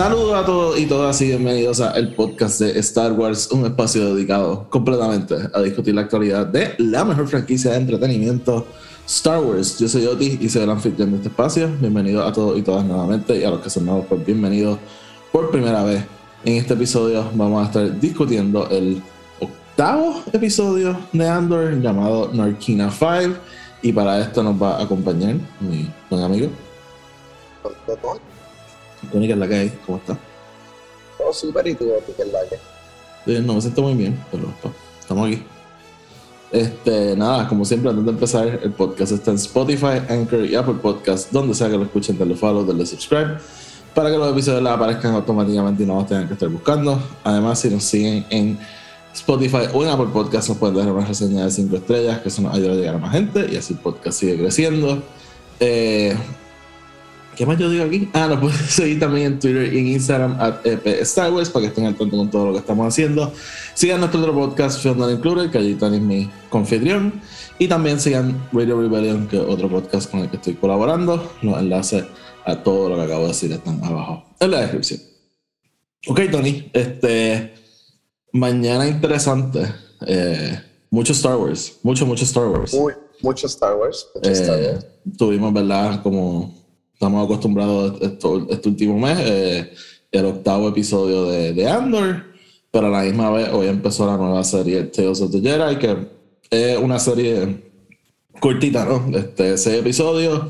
Saludos a todos y todas y bienvenidos a el podcast de Star Wars, un espacio dedicado completamente a discutir la actualidad de la mejor franquicia de entretenimiento, Star Wars. Yo soy Oti y soy el anfitrión de este espacio. Bienvenidos a todos y todas nuevamente y a los que son nuevos, pues bienvenidos por primera vez. En este episodio vamos a estar discutiendo el octavo episodio de Andor llamado Narkina 5 y para esto nos va a acompañar mi buen amigo Tony, que es la que hay, ¿cómo está? Todo súper y tú, que es la que. Eh, no me siento muy bien, pero pues, estamos aquí. Este, nada, como siempre, antes de empezar, el podcast está en Spotify, Anchor y Apple Podcast, donde sea que lo escuchen, denle follow, denle subscribe, para que los episodios les aparezcan automáticamente y no los tengan que estar buscando. Además, si nos siguen en Spotify o en Apple Podcast, nos pueden dejar una reseña de 5 estrellas, que eso nos ayuda a llegar a más gente y así el podcast sigue creciendo. Eh, ¿Qué más yo digo aquí? Ah, nos pueden seguir también en Twitter y en Instagram at EP Star Wars para que estén al tanto con todo lo que estamos haciendo. Sigan nuestro otro podcast, Film Not Included, que allí Tony es mi confitrión. Y también sigan Radio Rebellion, que es otro podcast con el que estoy colaborando. Los enlaces a todo lo que acabo de decir están abajo en la descripción. Ok, Tony, este. Mañana interesante. Eh, mucho Star Wars. Mucho, mucho Star Wars. Muy, mucho Star Wars. Mucho Star Eh, Wars. tuvimos, ¿verdad? Como estamos acostumbrados esto- este último mes, eh, el octavo episodio de, de Andor, pero a la misma vez hoy empezó la nueva serie Tales of the Jedi, que es una serie cortita, ¿no? Este, seis episodios,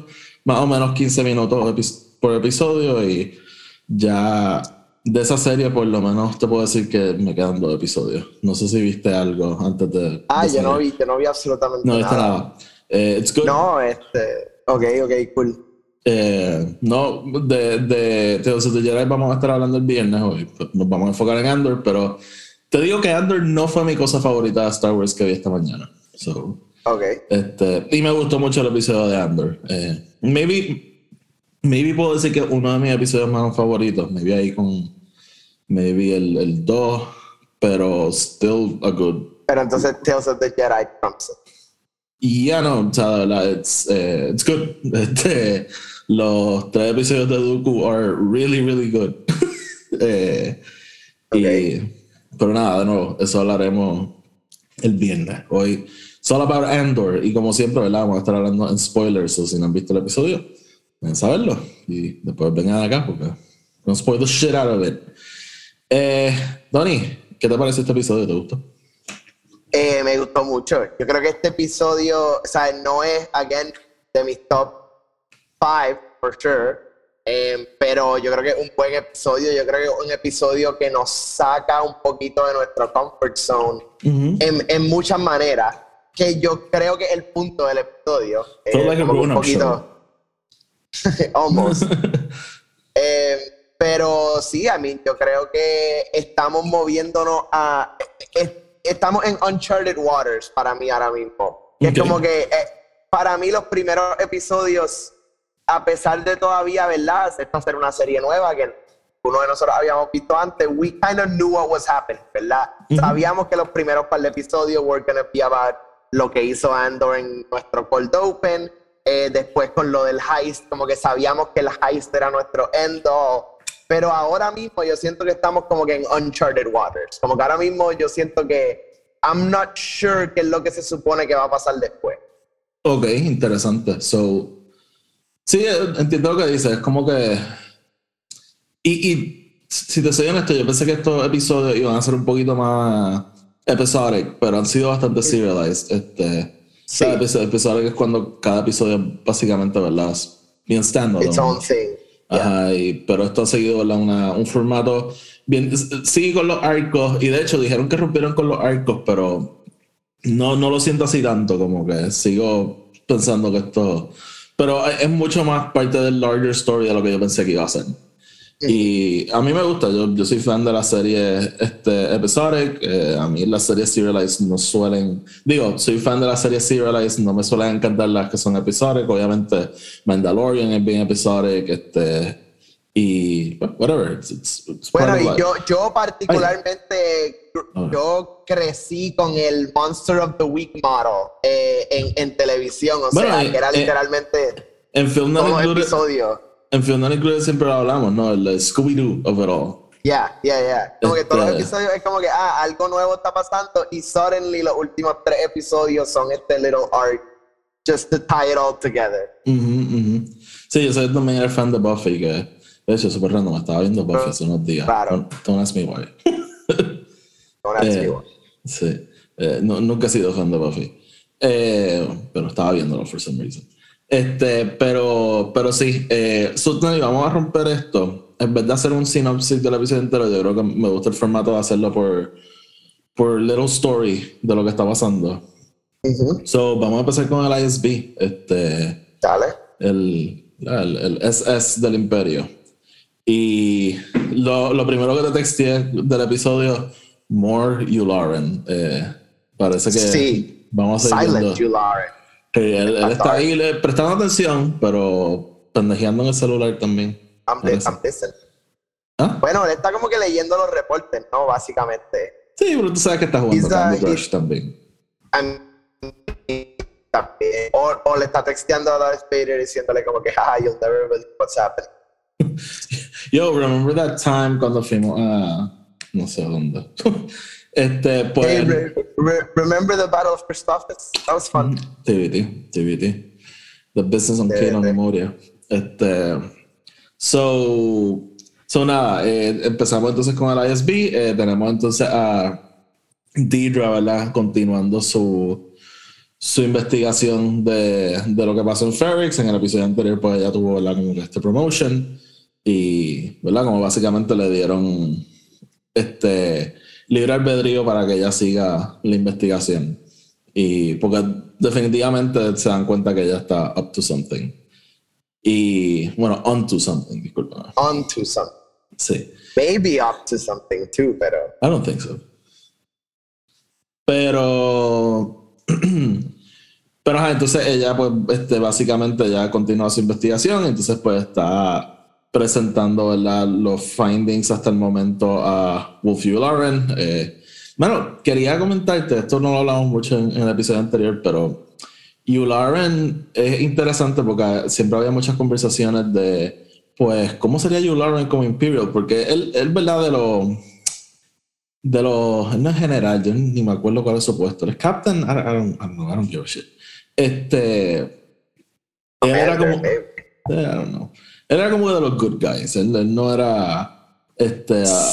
más o menos 15 minutos por episodio y ya de esa serie por lo menos te puedo decir que me quedan dos episodios. No sé si viste algo antes de... Ah, de yo no vi, yo no vi absolutamente No nada. nada. Eh, it's good. No, este. Ok, ok, cool. Eh, no, de, de Tales of the Jedi vamos a estar hablando el viernes hoy. pues Nos vamos a enfocar en Andor, pero te digo que Andor no fue mi cosa favorita de Star Wars que vi esta mañana. So, Ok. este, y me gustó mucho el episodio de Andor. Eh, maybe, maybe puedo decir que uno de mis episodios más favoritos. Maybe ahí con maybe el, el 2, pero still a good Pero entonces Tales of the Jedi trumps it. Y ya no, o sea, de it's, eh, it's good. Este, los tres episodios de Dooku are really, really good. Eh, y, pero nada, de nuevo, eso hablaremos el viernes. Hoy, solo about Andor. Y como siempre, ¿verdad? Vamos a estar hablando en spoilers. O si no han visto el episodio, ven a saberlo. Y después vengan acá porque no spoil the shit out of it. Eh, Donnie, ¿qué te parece este episodio? ¿Te gustó? Eh, me gustó mucho. Yo creo que este episodio, o sea, no es, again, de mis top five, for sure. Eh, pero yo creo que es un buen episodio. Yo creo que es un episodio que nos saca un poquito de nuestro comfort zone en, en muchas maneras. Que yo creo que es el punto del episodio. Eh, like como que grown-up Almost. Eh, pero sí, a mí yo creo que estamos moviéndonos a. es- estamos en uncharted waters para mí ahora mismo. Y. Es como que eh, para mí los primeros episodios, a pesar de todavía, ¿verdad? Esto hacer una serie nueva que uno de nosotros habíamos visto antes, we kind of knew what was happening, ¿verdad? Sabíamos que los primeros par de episodios were gonna be about lo que hizo Andor en nuestro cold open, eh, después con lo del heist, como que sabíamos que el heist era nuestro end all. Pero ahora mismo yo siento que estamos como que en uncharted waters. Como que ahora mismo yo siento que I'm not sure qué es lo que se supone que va a pasar después. Ok, interesante. So, sí, eh, entiendo lo que dices. Es como que. Y, y si te soy honesto, yo pensé que estos episodios iban a ser un poquito más episodic, pero han sido bastante serialized. Este, Sí. episodio, episodic es cuando cada episodio básicamente, ¿verdad? Es bien standalone. Its own thing. Ajá, y- pero esto ha seguido ¿verdad? Una- un formato bien. Sigue con los arcos, y de hecho dijeron que rompieron con los arcos, pero no, no lo siento así tanto, como que sigo pensando que esto. Pero es mucho más parte del larger story de lo que yo pensé que iba a ser. Y a mí me gusta, yo, yo soy fan de la serie este, Episodic. eh, a mí las series Serialized no suelen. Digo, soy fan de las series Serialized, no me suelen encantar las que son Episodic. Obviamente, Mandalorian es bien Episodic. Este, y whatever. It's, it's- it's Bueno, y yo, yo particularmente, Ah. yo crecí con el Monster of the Week model eh, en, en televisión, o Bueno, sea, eh, que era eh, literalmente En Film todos Included, episodios. en Film Not Included siempre lo hablamos, ¿no? El Scooby-Doo of it all. Ya, ya, ya. Como que todos los Este- episodios es como que, ah, algo nuevo está pasando y suddenly los últimos tres episodios son este little arc just to tie it all together. Ujú, ujú. Sí, yo soy también el fan de Buffy, que de hecho, súper random, estaba viendo Buffy hace unos días. Claro. Don't, don't ask me why. No era Eh, así, sí, Eh, no- nunca he sido fan de Buffy, Eh, pero estaba viéndolo for some reason. Este, pero, pero sí, eh, vamos a romper esto. En vez de hacer un synopsis del episodio entero, yo creo que me gusta el formato de hacerlo por, por little story de lo que está pasando. Ujú. So, vamos a empezar con el ISB, este, Dale. el, el, el SS del Imperio. Y lo, lo primero que te texté del episodio, More Yularen. Eh, parece que Sí. vamos a Silent. Julare. Sí, él, él está ahí le- prestando atención, pero pendejeando en el celular también. I'm. I'm. ¿Ah? Bueno, él está como que leyendo los reportes, ¿no? Básicamente. Sí, pero tú sabes que está jugando uh, Candy Crush también. También. O, o le está texteando a Darth Vader diciéndole como que, ah, you'll never believe what's happening. Yo, remember that time cuando fuimos a. No sé dónde. este, pues. Hey, re- re- remember the Battle of Christophus? That was fun. TBT, TBT. The Business on Kate on. Memoria. Este, so, so nada, eh, empezamos entonces con el ISB. eh, tenemos entonces a Deidre, ¿verdad? Continuando su, su investigación de, de lo que pasó en Ferrix. En el episodio anterior, pues ella tuvo, ¿verdad? Como que este promotion. Y, ¿verdad? Como básicamente le dieron este libre albedrío para que ella siga la investigación. Y porque definitivamente se dan cuenta que ella está up to something. Y bueno, on to something, disculpa. On to something. Sí. Maybe up to something too, pero. I don't think so. Pero. Pero entonces ella, pues, este, básicamente ya continúa su investigación. Entonces, pues, está presentando, ¿verdad? Los findings hasta el momento a Wolf Lauren. Eh, bueno, quería comentarte, esto no lo hablamos mucho en, en el episodio anterior, pero Yularen es interesante porque siempre había muchas conversaciones de, pues, ¿cómo sería Yularen como Imperial? Porque él, él ¿verdad? De los de los, no es general, yo ni me acuerdo cuál es su puesto. ¿Es captain? I, don't- I know, I don't give a shit. Este, él era como, Eh, I don't know. Era como de los good guys, él, él no era, este, ah,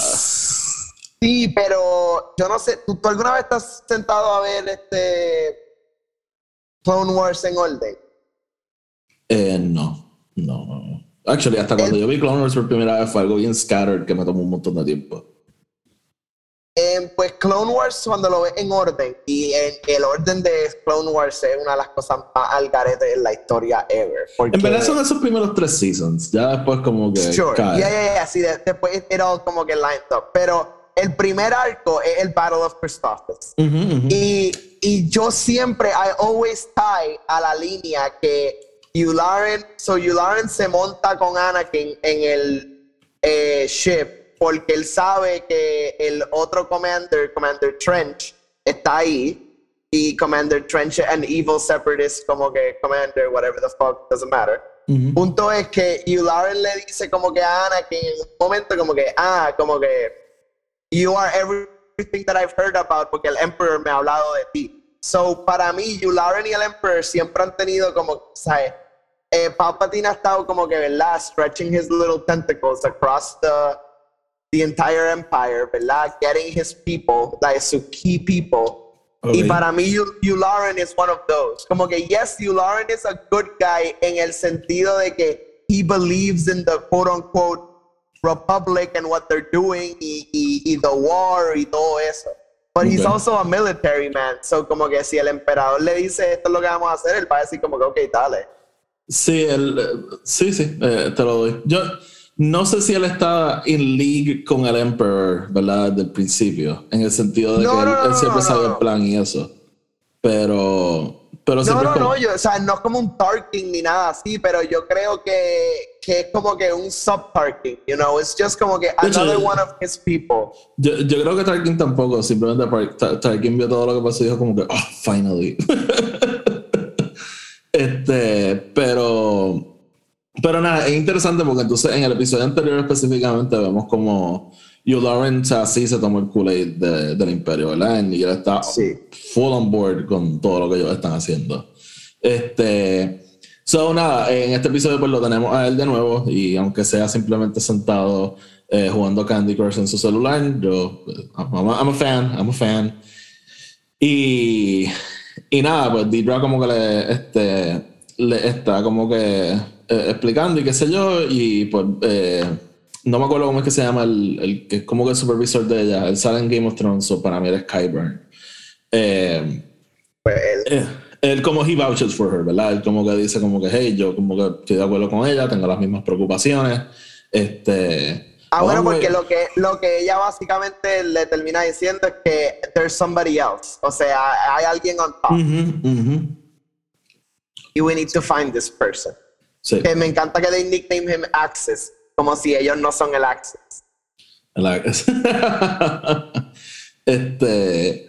Sí, pero yo no sé, ¿tú, tú alguna vez estás sentado a ver este Clone Wars en orden? eh, no, no, no. Actually, hasta cuando yo vi Clone Wars por primera vez fue algo bien scattered que me tomó un montón de tiempo. Eh, pues Clone Wars cuando lo ves en orden y en el orden de Clone Wars es una de las cosas más al garete en la historia ever. Porque, En verdad son esos primeros tres seasons, ya después como que Sure, cae. yeah, yeah, yeah, sí, de- después it all como que lined up. Pero el primer arco es el Battle of Christophus. Ujú, ujú. Y, y yo siempre, I always tie a la línea que Yularen, so Yularen se monta con Anakin en el eh, ship porque él sabe que el otro commander, Commander Trench, está ahí y Commander Trench and evil separatist como que Commander, whatever the fuck, doesn't matter. Ujú. Punto es que Yularen le dice como que a Anakin en un momento como que, ah, como que you are everything that I've heard about porque el Emperor me ha hablado de ti. So, para mí, Yularen y el Emperor siempre han tenido como, ¿sabes? Eh, Palpatine ha estado como que, ¿verdad? Stretching his little tentacles across the, the entire empire, ¿verdad? Getting his people, like, su key people. Y para mí, Yu- Yularen is one of those. Como que, yes, Yularen is a good guy en el sentido de que he believes in the quote unquote republic and what they're doing y, y, y the war y todo eso. But he's also a military man. So, como que si el emperador le dice esto es lo que vamos a hacer, él va a decir como que, ok, dale. Sí, el, eh, sí, sí, eh, te lo doy. Yo, no sé si él está in league con el Emperor, ¿verdad? Desde el principio, en el sentido de No, que él, no, él no, siempre sabe el plan y eso. Pero, pero No, no, como- no, yo, o sea, no es como un Tarkin ni nada así, pero yo creo que, que es como que un sub-Tarkin, you know, it's just como que hecho, another yo- one of his people. Yo, yo creo que Tarkin tampoco, simplemente Par- Tar- Tarkin vio todo lo que pasó y dijo como que, oh, finally. este, pero, pero nada, es interesante porque entonces en el episodio anterior específicamente vemos como Hugh Lawrence así se tomó el Kool-Aid de- del Imperio, ¿verdad? Y él está Sí. full on board con todo lo que ellos están haciendo. Este, so nada, en este episodio pues lo tenemos a él de nuevo y aunque sea simplemente sentado eh, jugando Candy Crush en su celular, yo, I'm a, I'm a fan, I'm a fan. Y, y nada, pues Deidre como que le, este, le está como que eh, explicando y qué sé yo, y pues eh, no me acuerdo cómo es que se llama el, el que es como que el supervisor de ella, él sale en Game of Thrones, so para mí era Skyburn. Eh, Pues él, eh, él como he vouches for her, ¿verdad? Él como que dice como que, hey, yo como que estoy de acuerdo con ella, tengo las mismas preocupaciones. Este... Ah, bueno, porque lo que, lo que ella básicamente le termina diciendo es que there's somebody else. O sea, hay alguien on top. Ujú, ujú. Y we need to find this person. Sí. Que me encanta que they nickname him Access, como si ellos no son el Access. La- este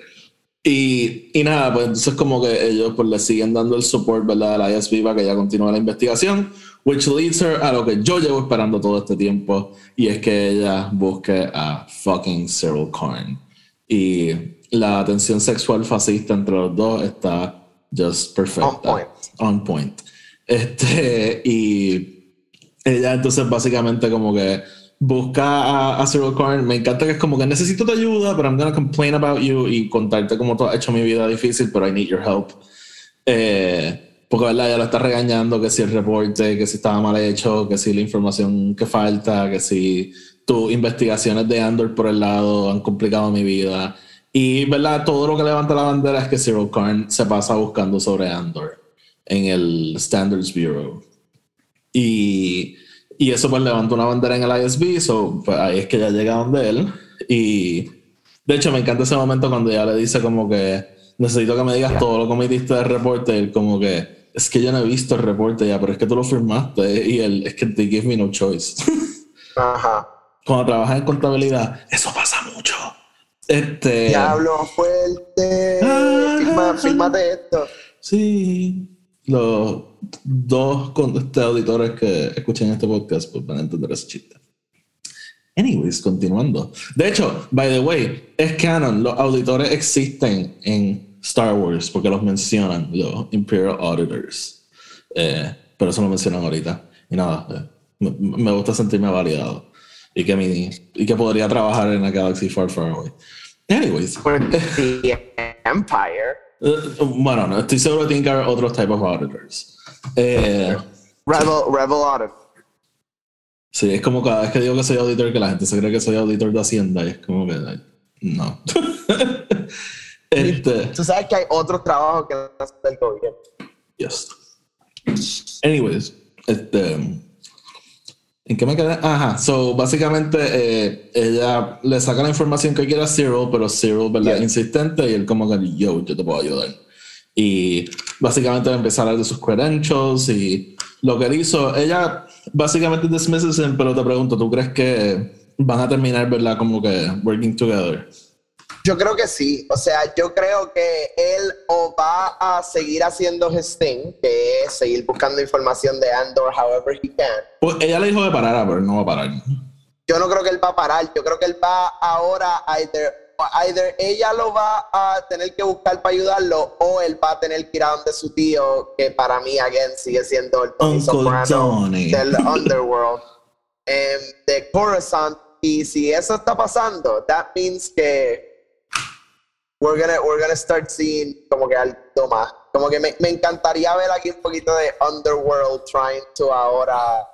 y, y nada, pues entonces como que ellos pues le siguen dando el support, ¿verdad? A la ISB para que ella continúe la investigación, which leads her a lo que yo llevo esperando todo este tiempo, y es que ella busque a fucking Cyril Karn. Y la tensión sexual fascista entre los dos está just perfecta. On point. On point. Este, y ella entonces básicamente como que busca a, a Cyril Karn. Me encanta que es como que necesito tu ayuda, pero I'm gonna complain about you y contarte cómo tú has hecho mi vida difícil, pero I need your help. Eh, porque verdad, ella lo está regañando que si el reporte, que si estaba mal hecho, que si la información que falta, que si tus investigaciones de Andor por el lado han complicado mi vida. Y verdad, todo lo que levanta la bandera es que Cyril Karn se pasa buscando sobre Andor en el Standards Bureau. Y, y eso pues levanta una bandera en el ISB, so, pues, ahí es que ya llega donde él. Y de hecho me encanta ese momento cuando ella le dice como que necesito que me digas todo lo que me diste del reporte. Y él como que es que yo no he visto el reporte ya, pero es que tú lo firmaste. Y él es que they give me no choice. Ajá. Cuando trabajas en contabilidad, eso pasa. Este. Diablo fuerte. Ah. Esto. Sí. Los dos con- este, auditores que escuchen este podcast pues, van a entender ese chiste. Anyways, continuando. De hecho, by the way, es canon. Los auditores existen en Star Wars porque los mencionan, los Imperial Auditors. Eh, pero eso lo mencionan ahorita. Y nada, eh, me, me gusta sentirme validado. Y que, mi, y que podría trabajar en la Galaxy Far, Far Away. Anyways. The Empire. Bueno, no, estoy seguro que tiene que haber otros types of auditors. Eh, Rebel, Rebel Audit. sí, es como cada vez que digo que soy auditor, que la gente se cree que soy auditor de Hacienda y es como que, no. este, Tú sabes que hay otros trabajos que no del gobierno. yes. Anyways, este, ¿en qué me quedé? Ajá, so básicamente eh, ella le saca la información que quiere a Cyril, pero Cyril, ¿verdad? Yeah. Insistente y él como que, yo, yo te puedo ayudar. Y básicamente empieza a hablar de sus credentials y lo que él hizo. Ella básicamente dismisses him, pero te pregunto, ¿tú crees que van a terminar, verdad, como que working together? Yo creo que sí. O sea, yo creo que él o va a seguir haciendo his thing, que es seguir buscando información de Andor however he can. Pues ella le dijo de parar, pero él no va a parar. Yo no creo que él va a parar. Yo creo que él va ahora a either, either ella lo va a tener que buscar para ayudarlo o él va a tener que ir a donde su tío, que para mí, again, sigue siendo el Tony Uncle Soprano del Underworld, em, de Coruscant. Y si eso está pasando, that means que we're gonna, we're gonna start seeing como que algo más. Como que me, me encantaría ver aquí un poquito de Underworld trying to ahora.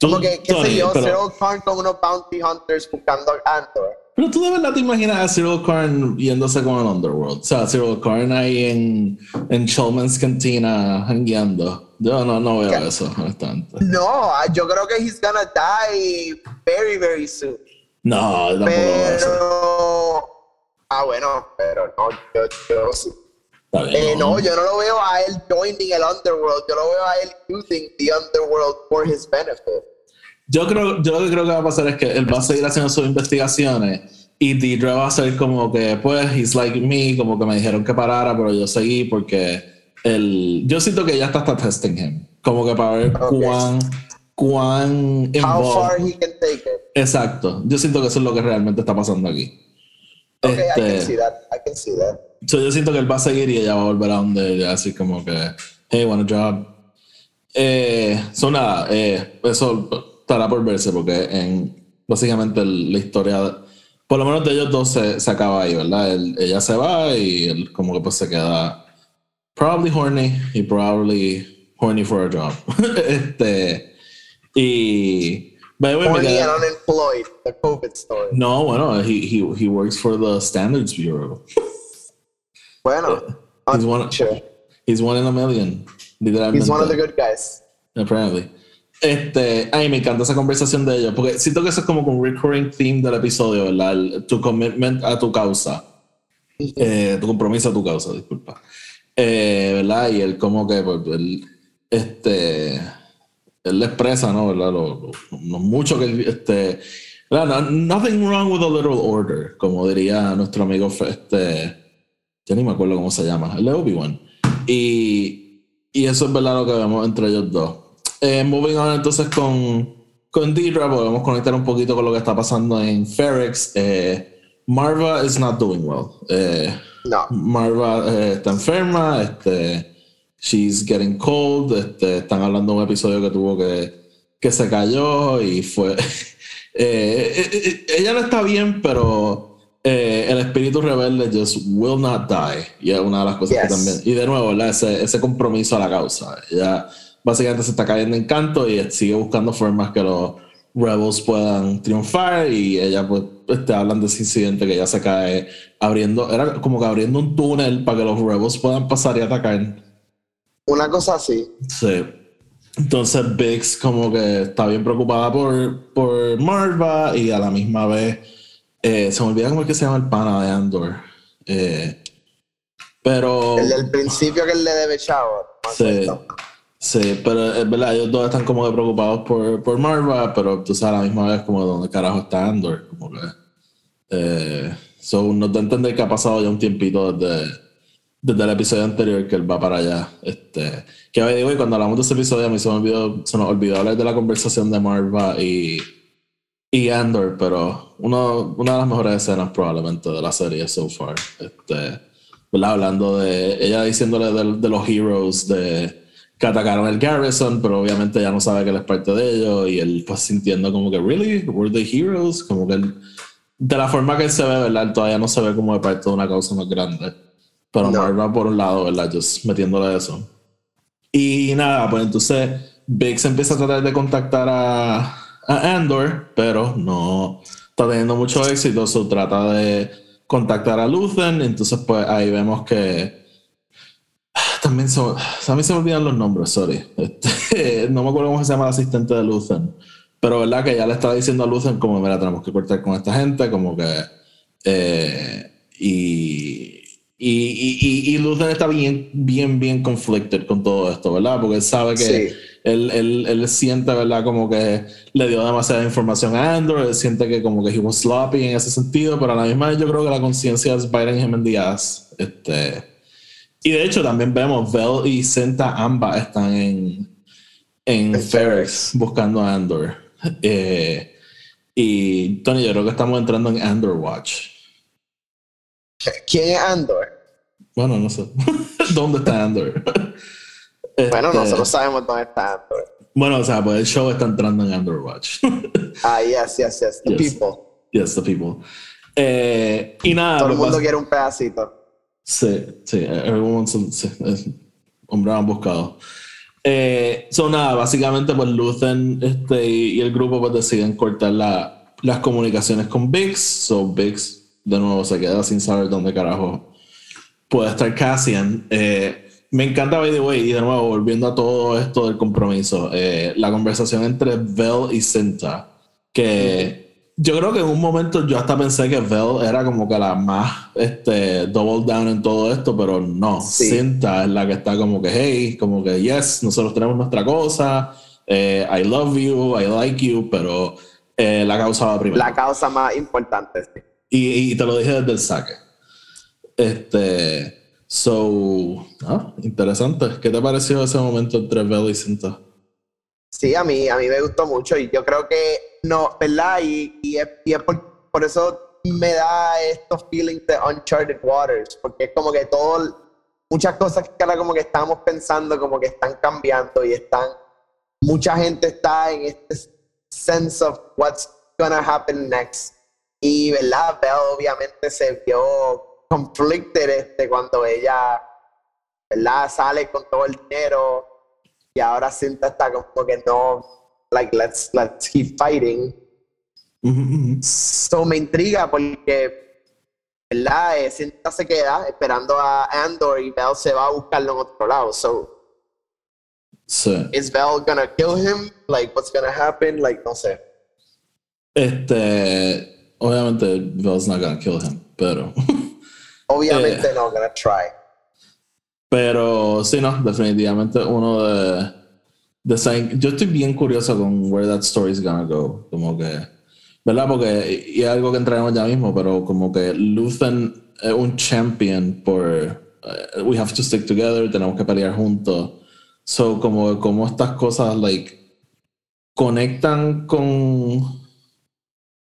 Como que, qué sé yo, Cyril Karn con unos bounty hunters buscando a Andor. Pero tú de verdad te imaginas a Cyril Karn yéndose con el Underworld. O sea, Cyril Karn ahí en, en Shulman's Cantina hangueando. Yo no, no veo eso, honestamente. No, yo creo que he's gonna die very, very soon. No, tampoco. Pero. Ah, bueno, pero no, yo, yo Eh, no, yo no lo veo a él joining el Underworld. Yo lo veo a él using the Underworld for his benefit. Yo creo, yo lo que creo que va a pasar es que él va a seguir haciendo sus investigaciones y Deidre va a ser como que, pues, he's like me, como que me dijeron que parara, pero yo seguí porque el, yo siento que ya está hasta testing him, como que para ver Ok. cuán, cuán How far he can take it. Exacto, yo siento que eso es lo que realmente está pasando aquí. Okay, I can see that. I can see that. So, yo siento que él va a seguir y ella va a volver a donde ella, así como que, hey, want a job. Eh, so nada, eh, eso estará por verse porque en básicamente el- la historia, por lo menos de ellos dos se, se acaba ahí, ¿verdad? Él- ella se va y él como que pues se queda probably horny y probably horny for a job. este, y... by the way, and unemployed. The COVID story. no, bueno, he, he, he works for the Standards Bureau. Bueno, He's one, sure. he's one in a million. Literalmente. He's one of the good guys. Apparently. Este, ay, me encanta esa conversación de ellos, porque siento que eso es como un recurring theme del episodio, ¿verdad? El- tu commitment a tu causa. Eh, tu compromiso a tu causa, disculpa. Eh, ¿Verdad? Y él como que, pues, él, este, él le expresa, ¿no? ¿Verdad? Lo, lo- lo mucho que, este, ¿verdad? No- nothing wrong with a little order, como diría nuestro amigo, este, ya ni me acuerdo cómo se llama, el de Obi-Wan. Y, y eso es verdad lo que vemos entre ellos dos. Eh, moving on entonces con, con Deidre, podemos conectar un poquito con lo que está pasando en Ferrex. Eh, Marva is not doing well. Eh, No. Marva eh, está enferma, este, she's getting cold, este, están hablando de un episodio que tuvo que, que se cayó y fue... eh, eh, eh, ella no está bien, pero eh, el espíritu rebelde just will not die. Y es una de las cosas que Yes. también... Y de nuevo. Ese, ese compromiso a la causa. Ella básicamente se está cayendo en canto y sigue buscando formas que los rebels puedan triunfar y ella pues este, hablan de ese incidente que ella se cae abriendo, era como que abriendo un túnel para que los rebels puedan pasar y atacar. Una cosa así. Sí. Entonces Biggs como que está bien preocupada por, por Marva y a la misma vez eh, se me olvida cómo es que se llama el pana de Andor. Eh, pero... El del principio que él le debe chavo. Sí, sí, pero es verdad, ellos dos están como que preocupados por, por Marva, pero tú sabes a la misma vez como dónde carajo está Andor, como que... Eh, so, nos da a entender que ha pasado ya un tiempito desde, desde el episodio anterior que él va para allá. Este, que digo, y cuando hablamos de ese episodio a mí se, me olvidó, se hablar de la conversación de Marva y, y Andor, pero uno, una de las mejores escenas probablemente de la serie so far. Este. Hablando de ella diciéndole de, los heroes de que atacaron el Garrison, pero obviamente ya no sabe que él es parte de ellos y él pues sintiendo como que, ¿really? ¿Were they heroes? Como que él, de la forma que él se ve, ¿verdad? Él todavía no se ve como de parte de una causa más grande. Pero No. Marva por un lado, ¿verdad? Just metiéndole eso. Y nada, pues entonces Biggs empieza a tratar de contactar a, a Andor, pero no está teniendo mucho éxito. Se trata de contactar a Luthen. Entonces, pues ahí vemos que. También se, a mí se me olvidan los nombres, sorry. Este, no me acuerdo cómo se llama el asistente de Luthen. Pero, ¿verdad? Que ya le está diciendo a Luthen, como, mira, tenemos que cortar con esta gente, como que. eh, y. Y, y, y, y Luthen está bien, bien, bien conflicted con todo esto, ¿verdad? Porque él sabe que Sí. él, él, él siente, ¿verdad? Como que le dio demasiada información a Andor, él siente que como que he was sloppy en ese sentido, pero a la misma vez yo creo que la conciencia in the ass. Este, y de hecho también vemos, Bell y Senta ambas están en, en Ferrex buscando a Andor. Eh, y Tony, yo creo que estamos entrando en Andor Watch. ¿Quién es Andor? Bueno, no sé. ¿Dónde está Andor? Bueno, Este, nosotros sabemos dónde está Andor. Bueno, o sea, pues el show está entrando en Underwatch. Watch. Ah, yes, yes, yes. The Yes. people. yes, the people. Eh, y nada, Todo el mundo quiere un pedacito. Sí, sí, everyone, sí, hombre han buscado. Eh, so nada, básicamente pues Luthen este, y, y el grupo pues deciden cortar la, las comunicaciones con Biggs. So Biggs de nuevo se queda sin saber dónde carajo puede estar Cassian. Eh, me encanta, by the way, y de nuevo, volviendo a todo esto del compromiso, eh, la conversación entre Vel y Cinta, que yo creo que en un momento yo hasta pensé que Vel era como que la más este, double down en todo esto, pero no, Cinta es la que está como que, hey, como que, yes, nosotros tenemos nuestra cosa, eh, I love you, I like you, pero eh, la causa va primero. La causa más importante, sí. Y, y te lo dije desde el saque. Este. So, ah, interesante. ¿Qué te pareció ese momento entre Bell y Cinta? Sí, a mí, a mí me gustó mucho y yo creo que no, ¿verdad? Y, y es, y es por, por, eso me da estos feelings de Uncharted Waters, porque es como que todo, muchas cosas que ahora como que estamos pensando como que están cambiando y están, mucha gente está en este sense of what's gonna happen next. Y, ¿verdad? Bell obviamente se vio conflicted este, cuando ella, ¿verdad? Sale con todo el dinero y ahora sienta está como que no, like, let's, let's keep fighting. So me intriga porque, ¿verdad? Eh, Cinta se queda esperando a Andor y Bell se va a buscarlo en otro lado. So, sí. is Bell gonna kill him? Like, what's gonna happen? Like, no sé. Este, obviamente Bell's not gonna kill him, pero Obviamente eh, no, gonna try. Pero sí, no, definitivamente uno de, de Yo estoy bien curioso con where that story is gonna go. Como que, ¿verdad? Porque, y es algo que entraremos ya mismo, pero como que Luthen es un champion por. Uh, we have to stick together, tenemos que pelear juntos. So, como, como estas cosas, like, conectan con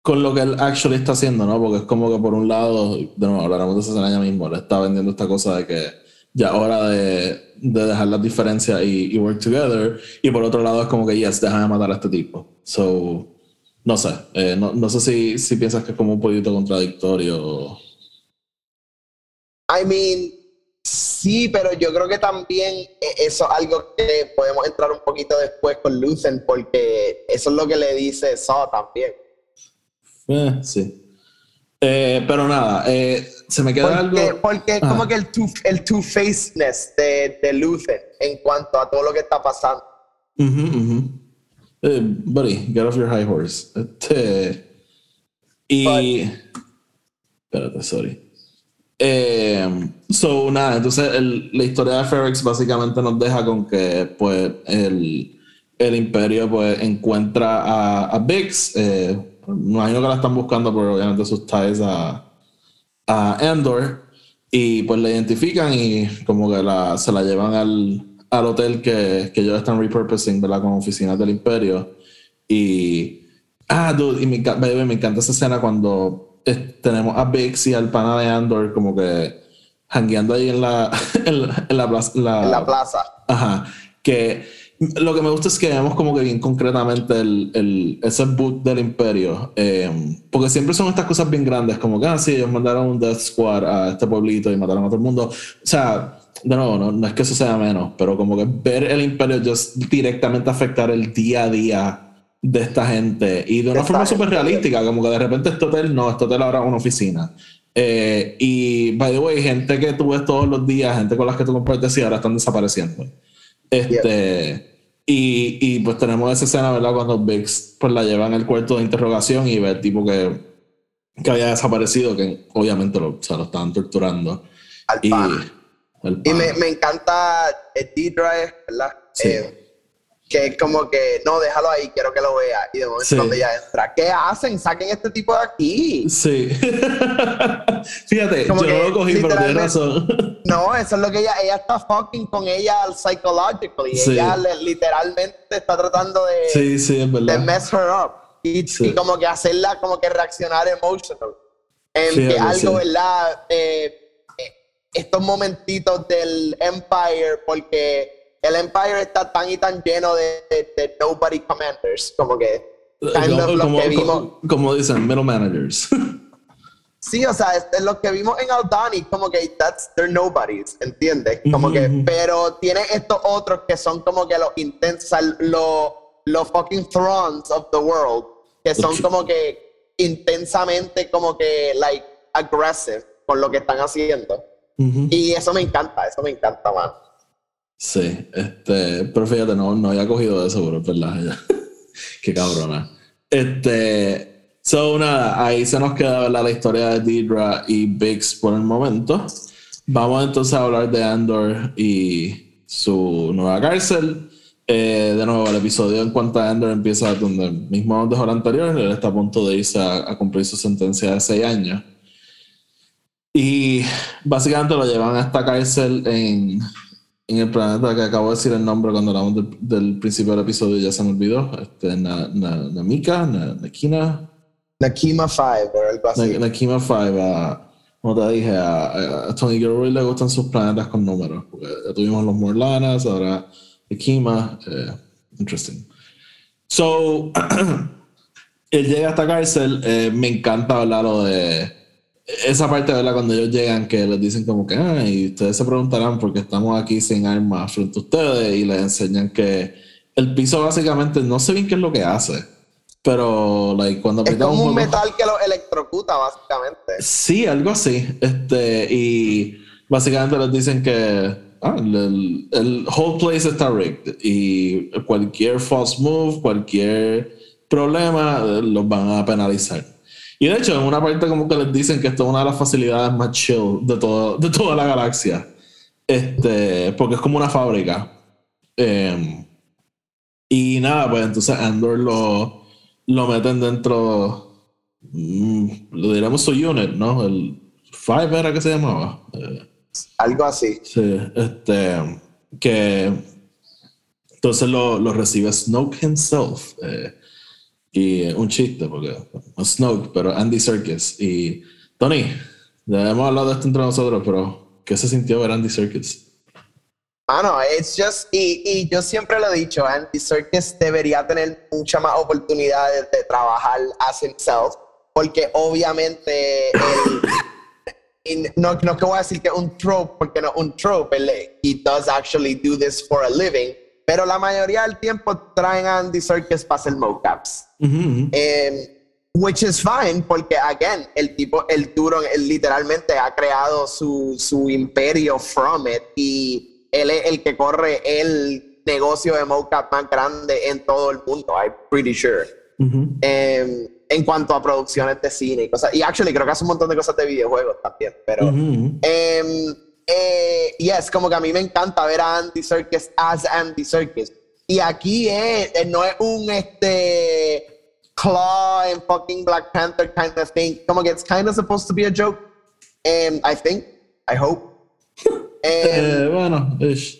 con lo que él actually está haciendo, ¿no? Porque es como que por un lado, de nuevo, hablaremos de esa escena ya mismo, le está vendiendo esta cosa de que ya hora de, de dejar las diferencias y, y, work together. Y por otro lado es como que, yes, deja de matar a este tipo. So, no sé, eh, no, no, sé si, si piensas que es como un poquito contradictorio. I mean, sí, pero yo creo que también eh, eso es algo que podemos entrar un poquito después con Lucen, porque eso es lo que le dice Saw también. Eh, sí. Eh, pero nada, eh, se me queda porque, algo. Porque es como que el two, el two facedness de, de Luther en cuanto a todo lo que está pasando. Uh -huh, uh buddy, get off your high horse. Este, y. espérate, sorry. so, nada, entonces el, la historia de Ferrex básicamente nos deja con que, pues, el, el Imperio pues encuentra a, a Bix. Eh, me imagino que la están buscando por obviamente sus ties a, a Endor y pues la identifican y como que la, se la llevan al, al hotel que, que, ellos están repurposing, ¿verdad? Como oficinas del imperio. Y, ah, dude, y me, baby, me encanta esa escena cuando tenemos a Bix y al pana de Andor como que hangueando ahí en la, en la, en la plaza. La, en la plaza. Ajá. Que lo que me gusta es que vemos como que bien concretamente el, el, ese boot del imperio. Eh, porque siempre son estas cosas bien grandes, como que, ah, sí, ellos mandaron un Death Squad a este pueblito y mataron a todo el mundo. O sea, de nuevo, no, no es que eso sea menos, pero como que ver el imperio just directamente afectar el día a día de esta gente y de una forma súper realística, como que de repente este hotel, no, este hotel ahora es una oficina. Eh, y, by the way, gente que tú ves todos los días, gente con las que tú compartes, y ahora están desapareciendo. Este. Y, y, pues tenemos esa escena, ¿verdad? Cuando Biggs pues la lleva en el cuarto de interrogación y ve el tipo que, que había desaparecido, que obviamente lo, o sea, lo estaban torturando. Al y, y me, me, encanta el D-Drive, ¿verdad? Sí. Eh, que es como que, no, déjalo ahí, quiero que lo vea. Y de momento sí. cuando ella entra, ¿qué hacen? Saquen este tipo de aquí. Sí. Fíjate, como yo no lo cogí, pero tienes razón. no, eso es lo que ella, ella está fucking con ella psychologically. Sí. Ella le, literalmente está tratando de, sí, sí, es verdad. de mess her up. Y, y, como que hacerla como que reaccionar emotional. En que algo, ¿verdad? Eh, eh, estos momentitos del Empire, porque el Empire está tan y tan lleno de, de, de nobody commanders, como que of como, que vimos, como, como, dicen, middle managers. sí, o sea, es, lo que vimos en Aldani, como que that's they're nobodies, ¿entiendes? Como mm -hmm. que, pero tiene estos otros que son como que los intensos, los, los fucking thrones of the world, que son como que intensamente como que, like, aggressive con lo que están haciendo. Y eso me encanta, eso me encanta, man. Sí, este, pero fíjate, no, no había cogido eso, pero es verdad, Qué cabrona. Este, so nada, ahí se nos queda la historia de Deidre y Biggs por el momento. Vamos entonces a hablar de Andor y su nueva cárcel. Eh, de nuevo, el episodio en cuanto a Andor empieza donde mismo dejó el anterior. Él está a punto de irse a, cumplir su sentencia de seis años. Y básicamente lo llevan a esta cárcel en, en el planeta que acabo de decir el nombre cuando hablamos del, principio del episodio, ya se me olvidó. Este, na, na, Namika, Nakina. Nakima 5 o algo así. Nakima 5, como te dije, a, Tony Gilroy le gustan sus planetas con números. Porque ya tuvimos los Morlanas, ahora Nakima. Eh, interesting. So, él llega a esta cárcel. Eh, me encanta hablar de esa parte, ¿verdad? Cuando ellos llegan, que les dicen como que, ah, y ustedes se preguntarán por qué estamos aquí sin armas frente a ustedes, y les enseñan que el piso básicamente, no sé bien qué es lo que hace, pero like, cuando es como un, metal que lo electrocuta, básicamente. Sí, algo así. Este, y básicamente les dicen que ah, el, el whole place está rigged, y cualquier false move, cualquier problema, los van a penalizar. Y de hecho, en una parte como que les dicen que esto es una de las facilidades más chill de, todo, de toda la galaxia. Este, porque es como una fábrica. Em, y nada, pues entonces Andor lo, lo meten dentro, mm, lo diremos su unit, ¿no? El Five era que se llamaba. Eh, Algo así. Sí, este, que entonces lo, lo recibe Snoke himself. Eh, y un chiste, porque no Snoke, pero Andy Serkis. Y Tony, ya hemos hablado de esto entre nosotros, pero ¿qué se sintió ver Andy Serkis? Mano, it's just, y, y, yo siempre lo he dicho, Andy Serkis debería tener mucha más oportunidades de trabajar as himself, porque obviamente él, no, no que voy a decir que es un trope, porque no un trope, él, he does actually do this for a living, pero la mayoría del tiempo traen a Andy Serkis para hacer mocaps. Em, which is fine, porque, again, el tipo, el Turon, él literalmente ha creado su, su imperio from it y él es el que corre el negocio de mocap más grande en todo el mundo, I'm pretty sure. Em, en cuanto a producciones de cine y cosas. Y actually creo que hace un montón de cosas de videojuegos también, pero... eh, eh, yes, como que a mí me encanta ver a Andy Serkis as Andy Serkis. Y aquí es, eh, no es un este claw en fucking Black Panther kind of thing. Como que it's kind of supposed to be a joke. Um, I think, I hope. eh, bueno, es,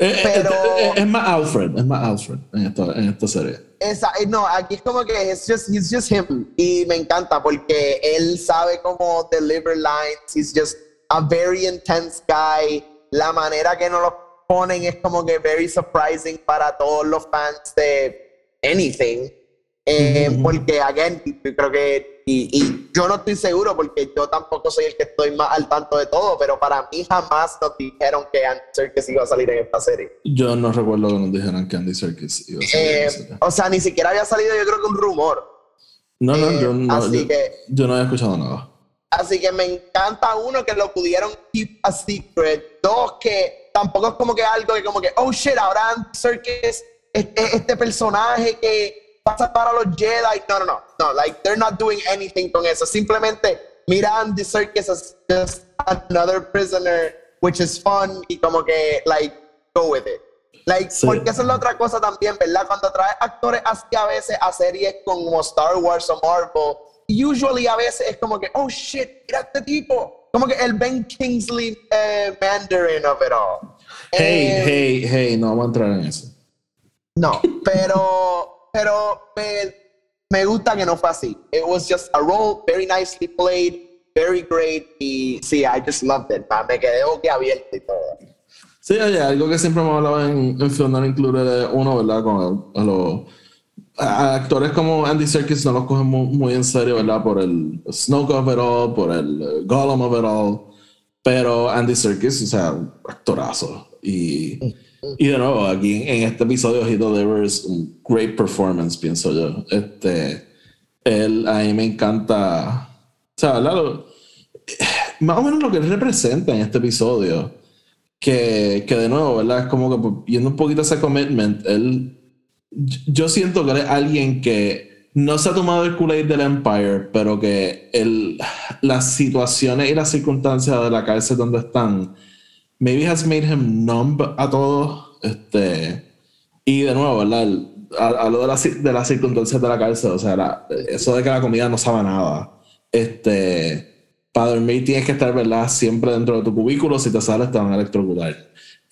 eh, eh, pero, es, más Alfred, es más Alfred en esta, en esta serie. Esa, no, aquí es como que it's just, he's just him. Y me encanta porque él sabe cómo deliver lines. He's just a very intense guy. La manera que nos lo ponen es como que very surprising para todos los fans de anything. Eh, porque, again, creo que, y, yo no estoy seguro porque yo tampoco soy el que estoy más al tanto de todo, pero para mí jamás nos dijeron que Andy Serkis iba a salir en esta serie. Yo no recuerdo que nos dijeran que Andy Serkis iba a salir en esta serie. O sea, ni siquiera había salido, yo creo que un rumor. No, no, yo, no yo no había escuchado nada. Así que me encanta uno que lo pudieron keep a secret. Dos que tampoco es como que algo que como que, oh shit, ahora Serkis este, este personaje que pasa para los Jedi. No, no, no. No, like they're not doing anything con eso. Simplemente mira Andy Serkis as just another prisoner, which is fun y como que like go with it. Like, porque esa es la otra cosa también, ¿verdad? Cuando traes actores así a veces a series como Star Wars o Marvel, usually a veces es como que, oh shit, mira este tipo. Como que el Ben Kingsley eh, Mandarin of it all. Hey, eh, hey, hey, no vamos a entrar en eso. No, pero, pero me, me gusta que no fue así. It was just a role, very nicely played, very great. Y sí, I just loved it. Me quedé boquiabierto y todo. Sí, oye, algo que siempre hemos hablado en, en Film Included uno, ¿verdad? Con los actores como Andy Serkis no los cogen muy, en serio, ¿verdad? Por el Snoke of it all, por el Gollum of it all. Pero Andy Serkis, o sea, actorazo. Y, y de nuevo, aquí en este episodio he delivers un great performance, pienso yo. Este, Él, a mí me encanta. O sea. Lo- más o menos lo que él representa en este episodio. Que, que de nuevo, ¿verdad? Es como que pues, viendo un poquito ese commitment, él. Yo siento que él es alguien que no se ha tomado el Kool-Aid del Empire, pero que el, las situaciones y las circunstancias de la cárcel donde están, maybe has made him numb a todo. Este, y de nuevo, ¿verdad? El- a- Hablo de, ci- de las circunstancias de la cárcel, o sea, la- eso de que la comida no sabe nada. Este, para dormir tienes que estar, ¿verdad? Siempre dentro de tu cubículo, si te sales te van a electrocutar.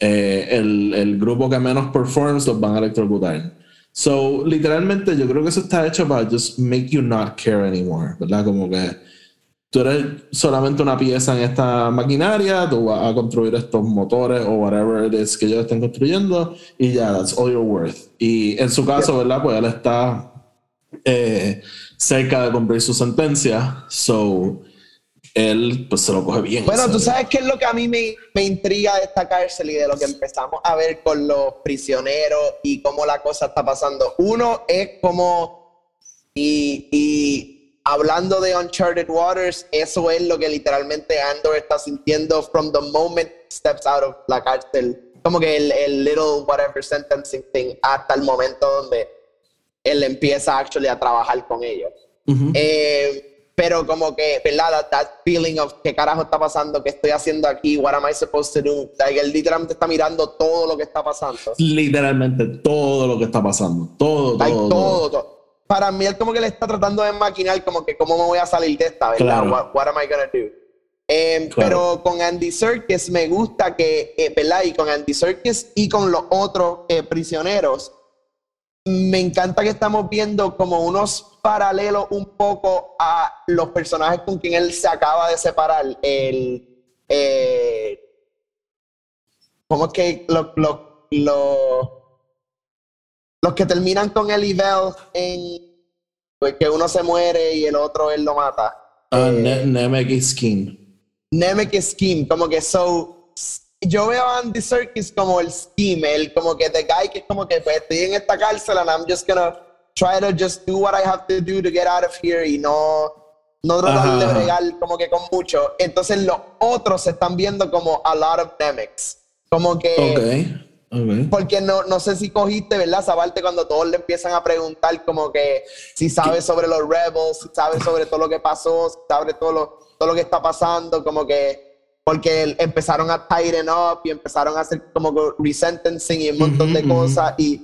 Eh, el, el grupo que menos performs los van a electrocutar. So, literalmente, yo creo que eso está hecho para just make you not care anymore, ¿verdad? Como que tú eres solamente una pieza en esta maquinaria, tú vas a construir estos motores o whatever it is que ellos estén construyendo y ya, that's all you're worth. Y en su caso, ¿verdad? Pues él está eh, cerca de cumplir su sentencia, so él pues se lo coge bien. en Bueno, tú sabes qué es lo que a mí me, me intriga de esta cárcel y de lo que empezamos a ver con los prisioneros y cómo la cosa está pasando. Uno es como, y, y hablando de Uncharted Waters, eso es lo que literalmente Andor está sintiendo from the moment he steps out of la cárcel. Como que el, el little whatever sentencing thing hasta el momento donde él empieza actually a trabajar con ellos. Ujú. Eh, pero como que, ¿verdad? That, that feeling of qué carajo está pasando, qué estoy haciendo aquí, what am I supposed to do? Like, él literalmente está mirando todo lo que está pasando. Literalmente todo lo que está pasando. Todo, Like, todo. todo, todo. Para mí, él como que le está tratando de maquinar como que cómo me voy a salir de esta, ¿verdad? Claro. What, what am I gonna do? Em, Claro. Pero con Andy Serkis me gusta que, eh, ¿verdad? Y con Andy Serkis y con los otros eh, prisioneros, me encanta que estamos viendo como unos paralelos un poco a los personajes con quien él se acaba de separar. El, eh, ¿Cómo es que lo- lo- lo- los que terminan con el Bell en pues que uno se muere y el otro él lo mata? Ah, Eh, Ne- Nemec y Skin. Nemec Scheme, como que so yo veo a Andy Serkis como el scheme, el como que the guy que es como que pues estoy en esta cárcel and I'm just gonna try to just do what I have to do to get out of here y no no tratar Ajá, de ajá. bregar como que con mucho. Entonces los otros se están viendo como a lot of Nemecs. Como que Ok, ok. porque no, no sé si cogiste, ¿verdad? Esa parte cuando todos le empiezan a preguntar como que si sabe sobre los rebels, si sabe sobre todo lo que pasó, si sabe todo lo, todo lo que está pasando, como que porque empezaron a tighten up y empezaron a hacer como que resentencing y un montón de Ujú, ujú. cosas y,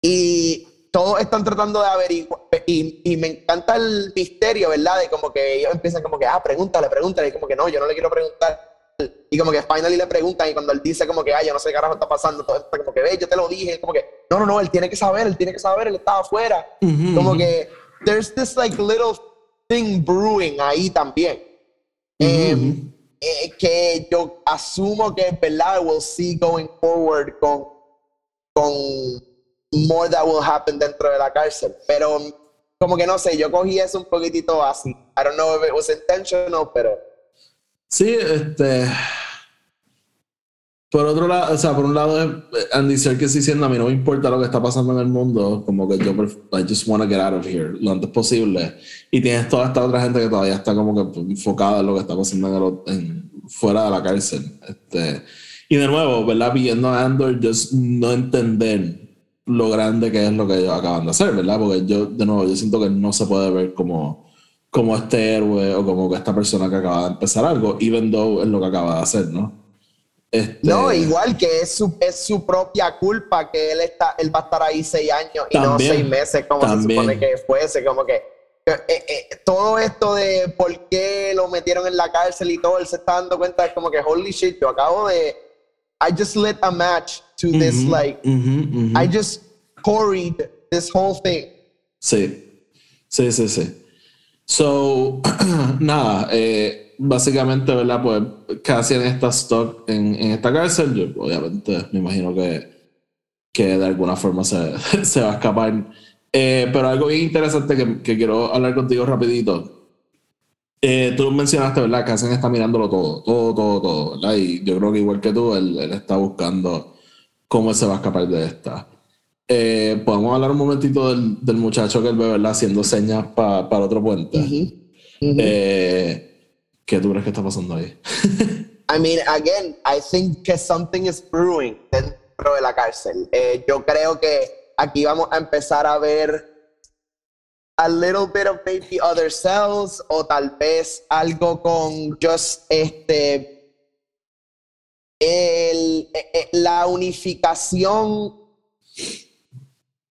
y todos están tratando de averiguar y, y me encanta el misterio, ¿verdad? De como que ellos empiezan como que, ah, pregúntale, pregúntale y como que no, yo no le quiero preguntar y como que finally le preguntan y cuando él dice como que, ay, yo no sé qué carajo está pasando, todo esto como que, ve, yo te lo dije, como que, no, no, no, él tiene que saber, él tiene que saber, él estaba afuera. Ujú, Como ujú. que, there's this like little thing brewing ahí también. Eh, Ujú. eh, que yo asumo que verdad, we'll see going forward con, con more that will happen dentro de la cárcel. Pero como que no sé, yo cogí eso un poquitito así. I don't know if it was intentional, pero... Sí, este. Por otro lado, o sea, por un lado Andy Serkis diciendo a mí no me importa lo que está pasando en el mundo, como que yo I just want to get out of here lo antes posible. Y tienes toda esta otra gente que todavía está como que enfocada en lo que está pasando en el en- fuera de la cárcel. Este, y de nuevo, ¿verdad? Viendo a Andor, just no entender lo grande que es lo que ellos acaban de hacer, ¿verdad? Porque yo, de nuevo, yo siento que no se puede ver como, como este héroe o como que esta persona que acaba de empezar algo, even though es lo que acaba de hacer, ¿no? Este, No, igual que es su, es su propia culpa que él está, él va a estar ahí seis años y no También, seis meses como se también. supone que fuese, como que eh, eh, todo esto de por qué lo metieron en la cárcel y todo, él se está dando cuenta es como que holy shit, yo acabo de I just lit a match to this ujú, like ujú, ujú. I just quarried this whole thing. Sí, sí, sí, sí. So, nada, eh, básicamente, ¿verdad? Pues Cassian está stuck en, en esta cárcel. Yo, obviamente, me imagino que, que de alguna forma se, se va a escapar. Eh, pero algo bien interesante que, que quiero hablar contigo rapidito. Eh, tú mencionaste, ¿verdad? Cassian está mirándolo todo, todo, todo, todo, ¿verdad? Y yo creo que igual que tú, él, él está buscando cómo él se va a escapar de esta. Eh, Podemos hablar un momentito del, del muchacho que él ve, ¿verdad? Haciendo señas pa- para otro puente. Eh, ¿Qué tú crees que está pasando ahí? I mean, again, I think que something is brewing dentro de la cárcel. Eh, yo creo que aquí vamos a empezar a ver a little bit of maybe other cells o tal vez algo con just este el, eh, eh, la unificación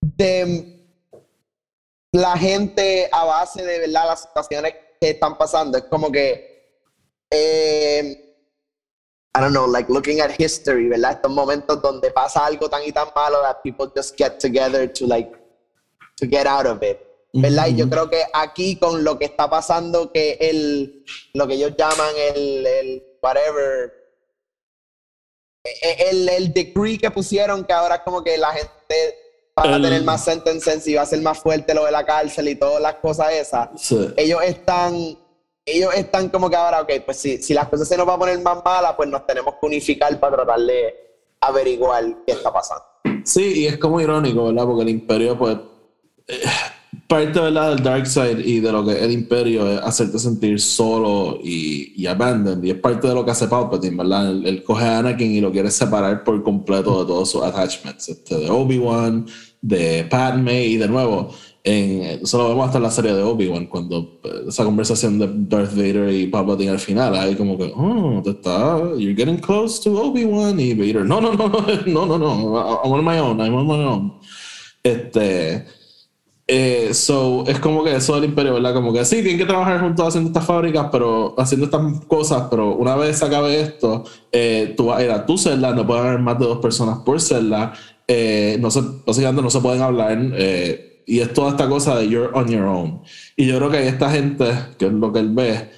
de la gente a base de verdad las situaciones que están pasando. Es como que eh, I don't know, like looking at history, ¿verdad? Estos momentos donde pasa algo tan y tan malo that people just get together to like to get out of it. ¿Verdad? Y yo creo que aquí con lo que está pasando, que el, lo que ellos llaman el, el whatever, el, el decree que pusieron, que ahora es como que la gente va a tener más sentences y va a ser más fuerte lo de la cárcel y todas las cosas esas Sí. ellos están, ellos están como que ahora, ok, pues si, si las cosas se nos van a poner más malas, pues nos tenemos que unificar para tratar de averiguar qué está pasando. Sí, y es como irónico, ¿verdad? Porque el imperio, pues, eh, parte, ¿verdad? Del dark side y de lo que es el imperio es hacerte sentir solo y, y abandoned. Y es parte de lo que hace Palpatine, ¿verdad? Él, él coge a Anakin y lo quiere separar por completo de todos sus attachments. Este, de Obi-Wan, de Padme y de nuevo. En, eso lo vemos hasta en la serie de Obi-Wan, cuando eh, esa conversación de Darth Vader y Palpatine al final, ahí como que, oh, te está, you're getting close to Obi-Wan y Vader, no, no, no, no, no, no, I'm on my own, I'm on my own. Este, eh, so, es como que eso del imperio, ¿verdad? Como que sí, tienen que trabajar juntos haciendo estas fábricas, pero haciendo estas cosas, pero una vez acabe esto, eh, tú vas tu celda, no pueden haber más de dos personas por celda, eh, no se, básicamente no se pueden hablar, eh, y es toda esta cosa de you're on your own. Y yo creo que hay esta gente, que es lo que él ve,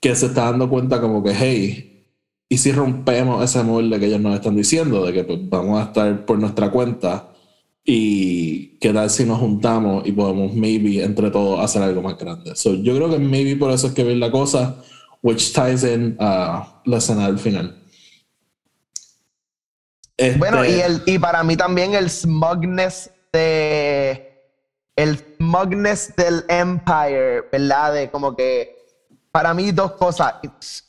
que se está dando cuenta como que, hey, y si rompemos ese molde que ellos nos están diciendo, de que pues, vamos a estar por nuestra cuenta, y qué tal si nos juntamos y podemos maybe entre todos hacer algo más grande. So, yo creo que maybe por eso es que ven la cosa, which ties in a la escena del final. Este, Bueno, y, el, y para mí también el smugness de. El smugness del Empire, ¿verdad? De como que. Para mí, dos cosas,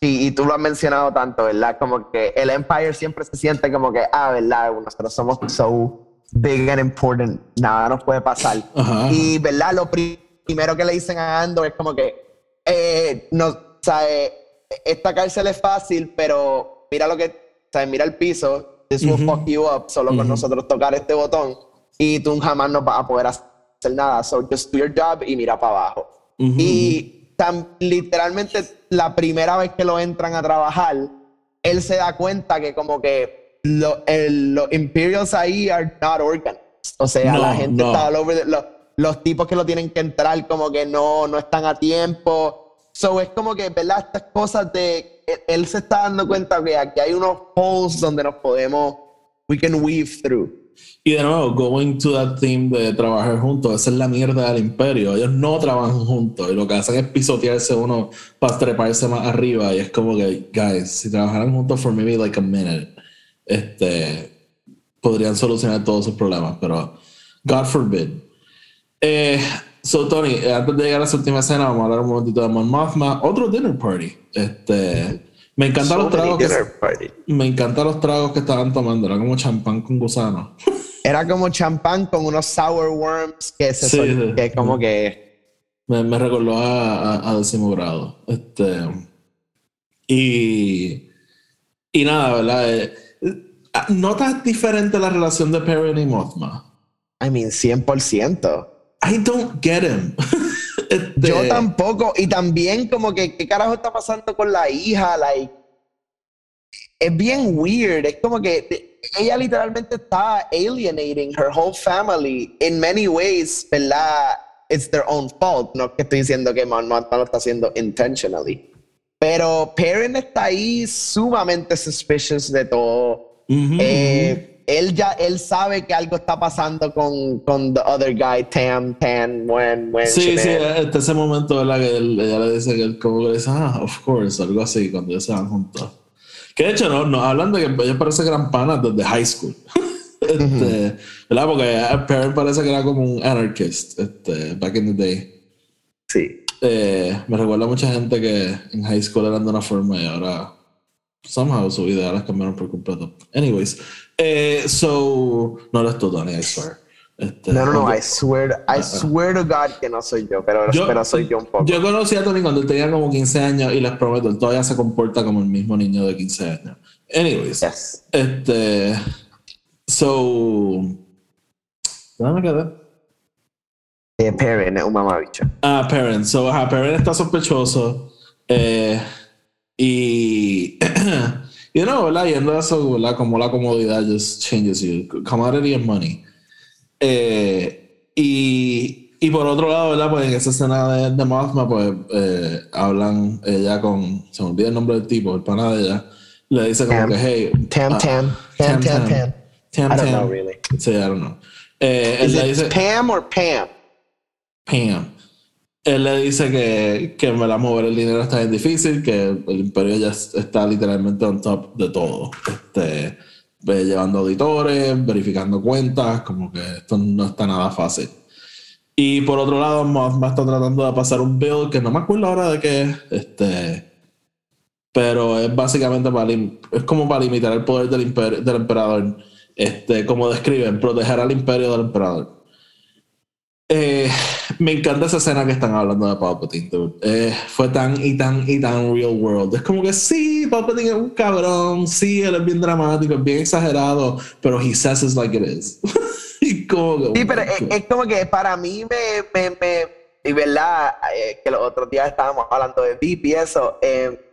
y, y tú lo has mencionado tanto, ¿verdad? Como que el Empire siempre se siente como que, ah, ¿verdad? Nosotros somos so big and important, nada nos puede pasar. Ajá. Y, ¿verdad? Lo pri- primero que le dicen a Andor es como que, eh, no, o sea, eh, esta cárcel es fácil, pero mira lo que, o sea, mira el piso, this will fuck you up, solo con nosotros tocar este botón y tú jamás no vas a poder hacer nada. So just do your job y mira para abajo. Y tan, literalmente la primera vez que lo entran a trabajar, él se da cuenta que como que lo- el- los Imperials ahí are not organized. O sea, No, la gente no. está all over the- los, los tipos que lo tienen que entrar como que no, no están a tiempo. So es como que, ¿verdad? Estas cosas de... Él, él se está dando cuenta que aquí hay unos holes donde nos podemos... We can weave through. Y de nuevo, going to that theme de trabajar juntos, esa es la mierda del imperio. Ellos no trabajan juntos y lo que hacen es pisotearse uno para treparse más arriba. Y es como que, guys, si trabajaran juntos for maybe like a minute, este, podrían solucionar todos sus problemas, pero God forbid. Eh, so, Tony, eh, antes de llegar a esa última escena, vamos a hablar un momentito de Mon Mothma. Otro dinner party. Este, me encantan los tragos que, me encantan los tragos que estaban tomando. Era como champán con gusano. Era como champán con unos sour worms que se Sí, que como que... Me, me recordó a, a, a décimo grado. Este, y, y nada, ¿verdad? Eh, ¿Notas diferente la relación de Perrin y Mothma? I mean, 100%. I don't get him. Este, Yo tampoco. Y también como que, ¿qué carajo está pasando con la hija? Like, es bien weird. Es como que ella literalmente está alienating her whole family in many ways, ¿verdad? It's their own fault. No que estoy diciendo que Mothma lo está haciendo intentionally. Pero Perrin está ahí sumamente suspicious de todo. Ujú, Eh, él ya él sabe que algo está pasando con, con the other guy, Tam, Tan, Wen, Wen. Sí, sí, Sinead. este ese momento, ¿verdad? Que él- ella le dice que él como que le dice, ah, of course, algo así, cuando ellos se van juntos. Que de hecho, no, no hablan de que ellos parecen gran panas desde high school. Este, ¿Verdad? Porque Perrin parece que era como un anarchist este, back in the day. Sí. Eh, me recuerda a mucha gente que en high school eran de una forma y ahora somehow su vida las cambiaron por completo. Anyways, eh, so no eres tú, Tony, I swear. Este, No, no, no, I swear, I swear to God que no soy yo, pero, Yo- pero soy yo un poco. Yo conocí a Tony cuando él tenía como 15 años y les prometo, él todavía se comporta como el mismo niño de 15 años. Anyways, Yes. este. So. ¿Dónde me quedé? Eh, Perrin es un mamabicho. Ah, Perrin. So, ajá, Perrin está sospechoso. Eh, y. you know, ¿verdad? Yendo a eso, ¿verdad? Como la comodidad just changes you. Commodity and money. Eh, y, y por otro lado, ¿verdad? Pues en esa escena de, de Mothma, pues eh, hablan ella con. Se me olvida el nombre del tipo, el pana de ella. Le dice como Tam. que, hey. Tam, ah, Tam, Tam, Tam, Tam. Tam, I don't Tam. know, really. Sí, I don't know. Eh, Is it dice. Pam or Pam? Pam. Él le dice que, que en verdad mover el dinero está bien difícil, que el imperio ya es- está literalmente on top de todo. Este, llevando auditores, verificando cuentas, como que esto no está nada fácil. Y por otro lado, Mothma está tratando de pasar un bill que no me acuerdo ahora de qué es, este, pero es básicamente para es como para limitar el poder del, imper- del emperador. Este, como describen, proteger al imperio del emperador. Eh, me encanta esa escena que están hablando de Palpatine. Eh, fue tan y tan y tan real world. Es como que sí, Palpatine es un cabrón. Sí, él es bien dramático, es bien exagerado, pero he says it like it is. y como que, Sí, pero es, como que para mí me, me, me y verdad, eh, que los otros días estábamos hablando de Deep y eso, eh,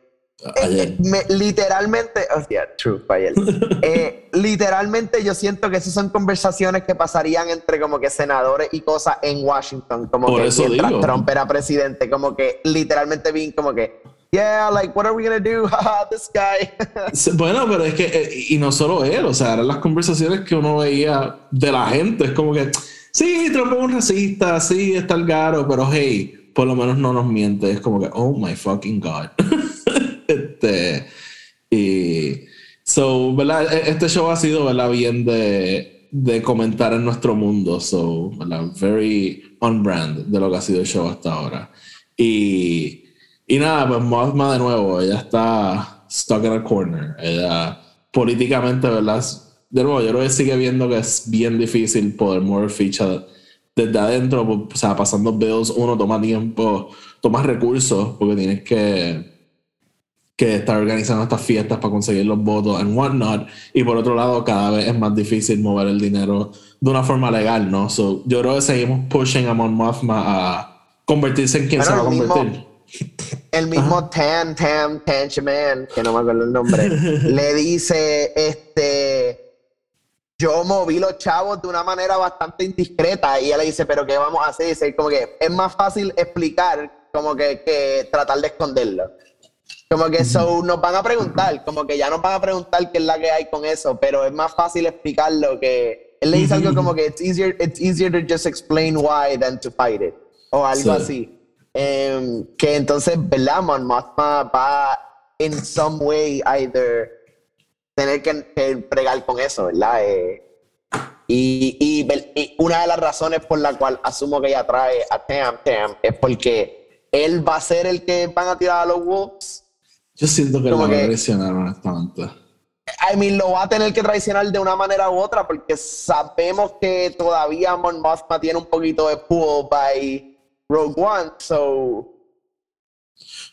Ayer. me- literalmente, oh, yeah, true, fue ayer. Eh, literalmente yo siento que esas son conversaciones que pasarían entre como que senadores y cosas en Washington, como Por que eso mientras digo. Trump era presidente, como que literalmente vi como que, yeah, like, what are we gonna do? This guy. Bueno, pero es que, eh, y no solo él, o sea, eran las conversaciones que uno veía de la gente. Es como que, sí, Trump es un racista, sí, está el garo, pero hey, por lo menos no nos miente. Es como que, oh my fucking God. Este, y, so, ¿verdad? E- Este show ha sido, ¿verdad? Bien de, de comentar en nuestro mundo, so, ¿verdad? Very on brand de lo que ha sido el show hasta ahora. Y, y nada, pues Mothma de nuevo, ella está stuck in a corner. Ella políticamente, ¿verdad? De nuevo, yo creo que sigue viendo que es bien difícil poder mover ficha desde adentro, o sea, pasando bills, uno toma tiempo, toma recursos, porque tienes que, que estar organizando estas fiestas para conseguir los votos and whatnot. Y por otro lado, cada vez es más difícil mover el dinero de una forma legal, ¿no? So, yo creo que seguimos pushing a Mon Mothma a convertirse en quien se va a mismo- convertir. el mismo Tan Tam Tanchaman, que no me acuerdo el nombre, le dice, este, yo moví los chavos de una manera bastante indiscreta y ella le dice, pero ¿qué vamos a hacer? Dice, como que es más fácil explicar como que, que tratar de esconderlo. Como que so, nos van a preguntar, como que ya nos van a preguntar qué es la que hay con eso, pero es más fácil explicarlo que él le dice algo como que it's easier, it's easier to just explain why than to fight it o algo Sí. así. Em, que entonces, ¿verdad? Mon Mothma va in some way either tener que, que bregar con eso, ¿verdad? Eh, y, y, y una de las razones por la cual asumo que ella trae a Tam Tam es porque él va a ser el que van a tirar a los Wolves. Yo siento que lo van a traicionar, honestamente. I mean, lo va a tener que traicionar de una manera u otra porque sabemos que todavía Mon Mothma tiene un poquito de pull by Rogue One, so...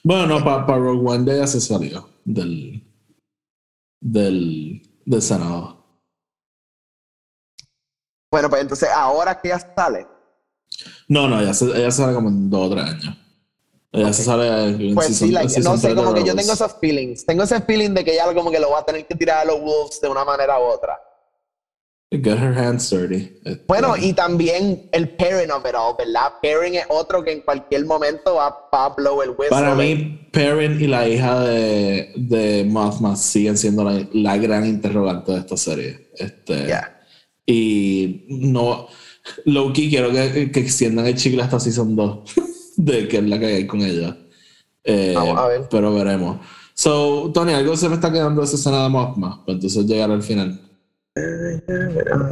Bueno, no, para Rogue One de ella se salió del, del, del Senado. Bueno, pues entonces ahora que ya sale, No, no, ella se, ella sale como en dos o tres años. Ella se sale en pues season- sí, like, season no sé, como que yo tengo esos feelings. Tengo ese feeling de que ella como que lo va a tener que tirar a los Wolves de una manera u otra. Get her hands dirty. Este, Bueno, y también el pairing of it all, ¿verdad? Pairing es otro que en cualquier momento va, va a blow el whistle. Para mí, Perrin y la hija de, de Mothma siguen siendo la, la gran interrogante de esta serie. Este, Yeah. Y no. Loki, quiero que, que extiendan el chicle hasta Season 2, de que es la que hay con ella. Eh, Vamos a ver. Pero veremos. So, Tony, algo se me está quedando esa escena de Mothma, para entonces llegar al final.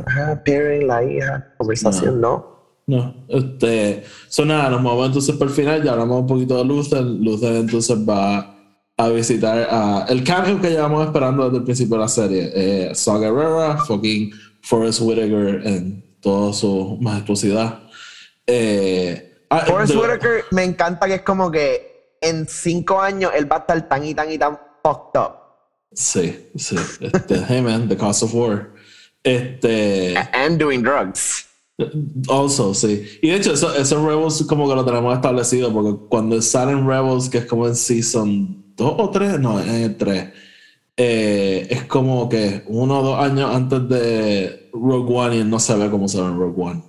Ajá, pairing, la hija, conversación, no. No, este, son nada, nos movemos entonces por el final, ya hablamos un poquito de Luthen. Luthen entonces va a visitar a el cambio que llevamos esperando desde el principio de la serie. Eh, Saw Gerrera, fucking Forrest Whitaker en toda su majestuosidad. Eh, ah, Forrest Whitaker me encanta que es como que en cinco años él va a estar tan y tan y tan fucked up. Sí, sí. Este, hey man, The Cost of War. Este. And doing drugs. Also, sí. Y de hecho, eso, esos Rebels como que lo tenemos establecido, porque cuando salen Rebels, que es como en Season 2 o 3, no, en el 3, eh, es como que uno o dos años antes de Rogue One y él no se ve cómo se ve en Rogue One.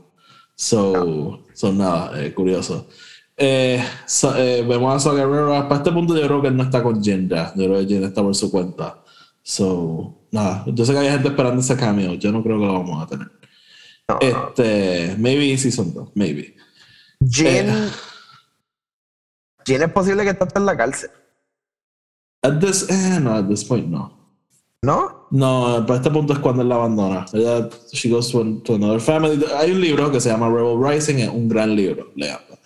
So, so nada, eh, curioso. Eh, so- eh, vemos a Saw Gerrera. Para este punto, yo creo que él no está con Jin ya. Yo creo que Jin está por su cuenta. So, nada. Yo sé que hay gente esperando ese cameo. Yo no creo que lo vamos a tener. No, no. Este, maybe Season 2, maybe. Jin. eh. Jin es posible que esté en la cárcel. At this, eh, no, at this point, no. ¿No? No, para este punto es cuando él la abandona. Ella, she goes to, to another family. Hay un libro que se llama Rebel Rising, es un gran libro, leanlo.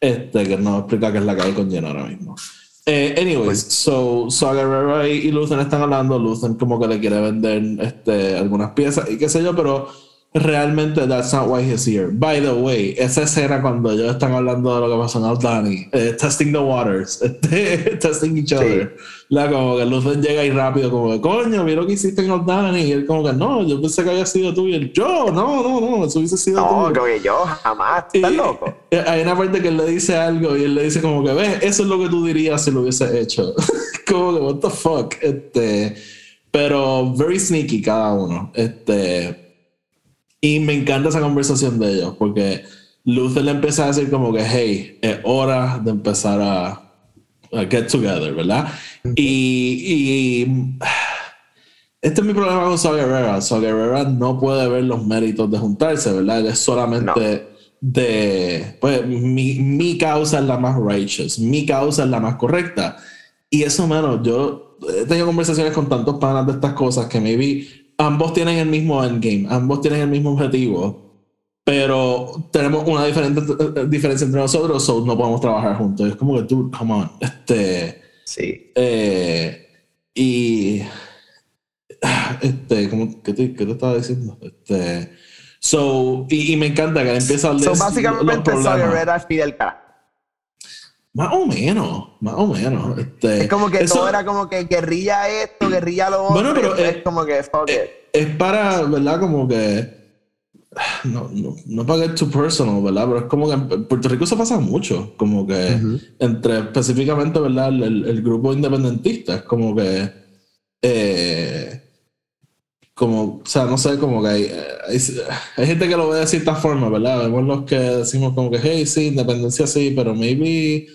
Este, que nos explica qué es la que hay con Jen ahora mismo. Eh, anyways, so, so Guerrero y, y Luthen están hablando. Luthen como que le quiere vender este, algunas piezas y qué sé yo, pero realmente that's not why he's here. By the way, esa escena cuando ellos están hablando de lo que pasó en Aldani, eh, testing the waters, este, testing each other. La, como que Luthen llega ahí rápido, como que, coño, vi lo que hiciste en Aldani. Y él, como que, no, yo pensé que había sido tú. Y él, yo, no, no, no, eso hubiese sido No, tú. como que yo jamás. ¿Estás Y- loco? eh, Hay una parte que él le dice algo y él le dice como que, ves, eso es lo que tú dirías si lo hubiese hecho. como que, what the fuck. Este, pero very sneaky cada uno. Este, y me encanta esa conversación de ellos porque Luther le empieza a decir como que, hey, es hora de empezar a, a get together, ¿verdad? Y, y este es mi problema con Saw Gerrera. Saw Gerrera no puede ver los méritos de juntarse, ¿verdad? Él es solamente de, pues, mi, mi causa es la más righteous, mi causa es la más correcta. Y eso, menos, yo he tenido conversaciones con tantos panas de estas cosas que maybe ambos tienen el mismo endgame, ambos tienen el mismo objetivo, pero tenemos una diferente, eh, diferencia entre nosotros, so no podemos trabajar juntos. Es como que, dude, come on. Este, Sí. eh, y. Este, ¿cómo, qué, te, qué te estaba diciendo? Este. So, y, y me encanta que él empieza a So, leer los básicamente, Saw problemas. Gerrera es Fidel Castro. Más o menos, más o menos. Este, Es como que eso todo era como que guerrilla esto, guerrilla lo otro. Bueno, pero, eh, es como que fuck it. es para, ¿verdad? Como que. No, no, no para get too personal, ¿verdad? Pero es como que en Puerto Rico se pasa mucho. Como que entre específicamente, ¿verdad? El, el- el grupo independentista. Es como que. eh, como, o sea, no sé, como que hay, hay, hay gente que lo ve de cierta forma, ¿verdad? Vemos los que decimos como que, hey, sí, independencia sí, pero maybe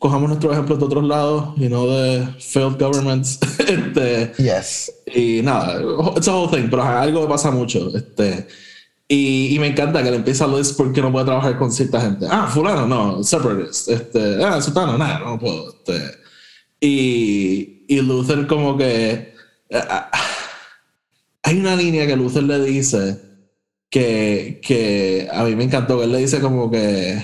cojamos nuestros ejemplos de otros lados y no de failed governments. este, Yes. y nada, it's a whole thing, pero algo que pasa mucho. Este, y, y me encanta que le empieza a Luis porque no puede trabajar con cierta gente. Ah, fulano, no, separatist. Este, ah, sultano, nada, no puedo. Este, y, y Luther como que... ah, hay una línea que Luther le dice que, que a mí me encantó, que él le dice como que...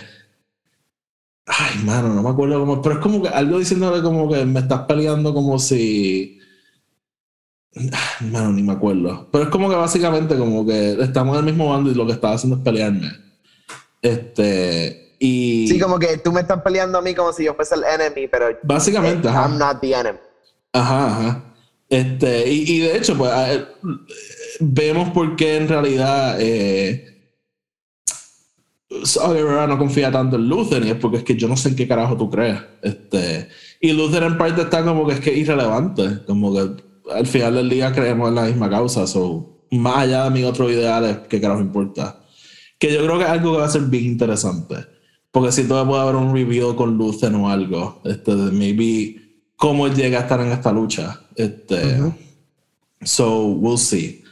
Ay, mano, no me acuerdo cómo, pero es como que algo diciéndole como que me estás peleando como si... Mano, ni me acuerdo. Pero es como que básicamente como que estamos en el mismo bando y lo que estaba haciendo es pelearme. Este... Y... Sí, como que tú me estás peleando a mí como si yo fuese el enemy, pero Básicamente, eh, ajá. I'm not the enemy. Ajá, ajá. Este, y, y de hecho, pues vemos por qué en realidad eh, Saw Gerrera no confía tanto en Luther, y es porque es que yo no sé en qué carajo tú crees. Este, y Luther en parte está como que es que irrelevante, como que al final del día creemos en la misma causa, so, más allá de mis otros ideales, ¿qué carajo importa? Que yo creo que es algo que va a ser bien interesante. Porque si todavía puede haber un reveal con Luther o algo, este, de maybe cómo él llega a estar en esta lucha. Este, So, we'll see.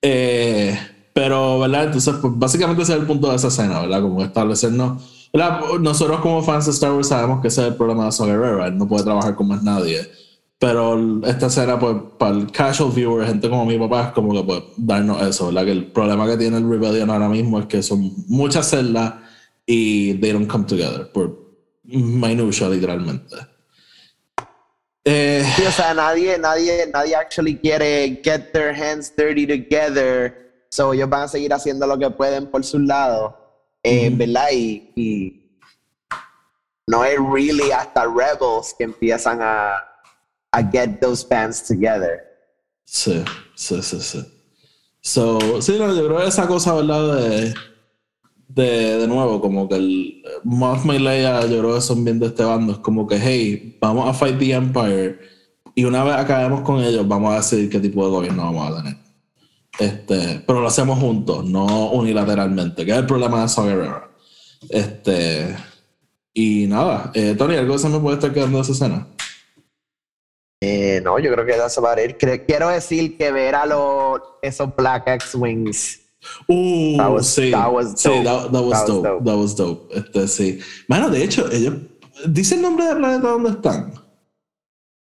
Eh, pero, ¿verdad? Entonces, pues básicamente ese es el punto de esa escena, ¿verdad? Como establecernos. ¿verdad? Nosotros como fans de Star Wars sabemos que ese es el problema de Saw Gerrera. No puede trabajar con más nadie. Pero esta escena, pues, para el casual viewer, gente como mi papá, es como que pues darnos eso, ¿verdad? Que el problema que tiene el Rebellion ahora mismo es que son muchas celdas y they don't come together, por minutia, literalmente. Eh, Sí, o sea, nadie, nadie, nadie actually quiere get their hands dirty together. So ellos van a seguir haciendo lo que pueden por su lado. eh, ¿Verdad? Y, y no es really hasta Rebels que empiezan a, a get those bands together. Sí, sí, sí, sí. So, sí, no, yo creo que esa cosa, ¿verdad? De, de, de nuevo, como que el Mothma y Leia, yo creo que son bien de este bando. Es como que, hey, vamos a fight the Empire y una vez acabemos con ellos, vamos a decidir qué tipo de gobierno vamos a tener. Este, pero lo hacemos juntos, no unilateralmente, que es el problema de Saw Gerrera. Este, y nada, eh, Tony, ¿algo se me puede estar quedando de esa escena? Eh, no, yo creo que that's about it. Cre- Quiero decir que ver a los, esos Black X-Wings. Uh, That was- sí, that was sí, dope. that, that was That was dope, dope. that was dope. Este, sí. Bueno, de hecho, ellos dice el nombre del planeta donde están.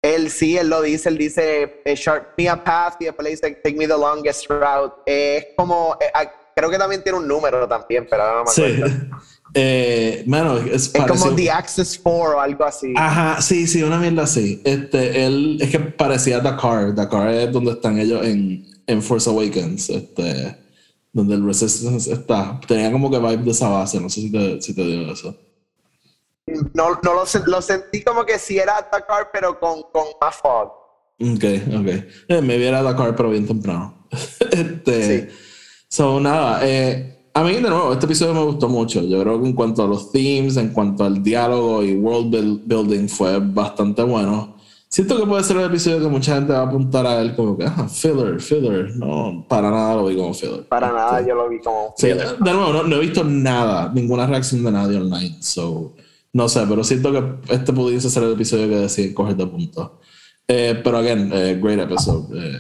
Él sí, él lo dice, él dice, eh, sharp me a path y después le dice, take me the longest route. Eh, es como, eh, ah, creo que también tiene un número también, pero no me Sí. acuerdo. Eh, bueno, es, Es como The Access 4 o algo así. Ajá, sí, sí, una mierda así. Este, él, es que parecía Dakar. Dakar es donde están ellos en, en Force Awakens, este, donde el Resistance está. Tenía como que vibe de esa base, no sé si te, si te dio eso. No, no lo, lo sentí como que sí era Dakar, pero con, con más fog. Ok, ok. Eh, me viera Dakar, pero bien temprano. este, Sí. So, nada, eh, a mí de nuevo, este episodio me gustó mucho. Yo creo que en cuanto a los themes, en cuanto al diálogo y world buil- building fue bastante bueno. Siento que puede ser el episodio que mucha gente va a apuntar a él como que, ah, filler, filler. No, para nada lo vi como filler. Para Este, nada yo lo vi como... Sí, de nuevo, no, no he visto nada, ninguna reacción de nadie online. So, no sé, pero siento que este pudiese ser el episodio que deciden coger de punto. Eh, pero, again, eh, great episode. Eh,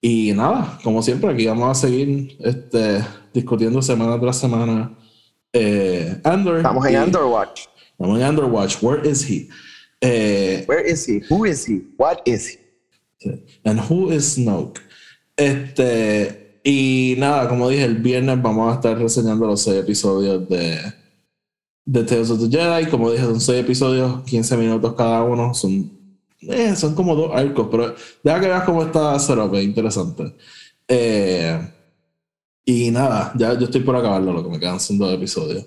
y nada, como siempre, aquí vamos a seguir este, discutiendo semana tras semana. Eh, Andor. Estamos en Underwatch. Estamos en Underwatch. Where is he? Eh, Where is he? Who is he? What is he? And who is Snoke? Este, y nada, como dije, el viernes vamos a estar reseñando los seis episodios de, de Tales of the Jedi. Como dije, son seis episodios, 15 minutos cada uno. Son, eh, son como dos arcos, pero deja que veas cómo está Setup, es interesante. Eh, y nada, ya yo estoy por acabarlo, lo que me quedan son dos episodios.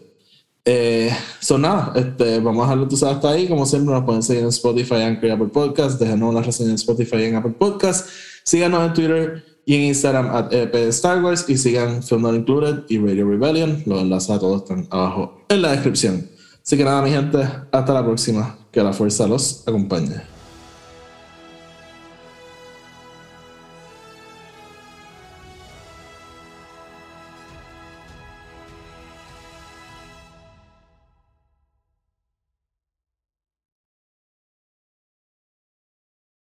Eh, son nada, este, vamos a dejarlo tú sabes hasta ahí. Como siempre, nos pueden seguir en Spotify, Anchor y Apple Podcast. Déjenos una reseña en Spotify y en Apple Podcast. Síganos en Twitter y en Instagram at EP Star Wars. Y sigan Film Not Included y Radio Rebellion. Los enlaces a todos están abajo en la descripción. Así que nada, mi gente, hasta la próxima. Que la fuerza los acompañe.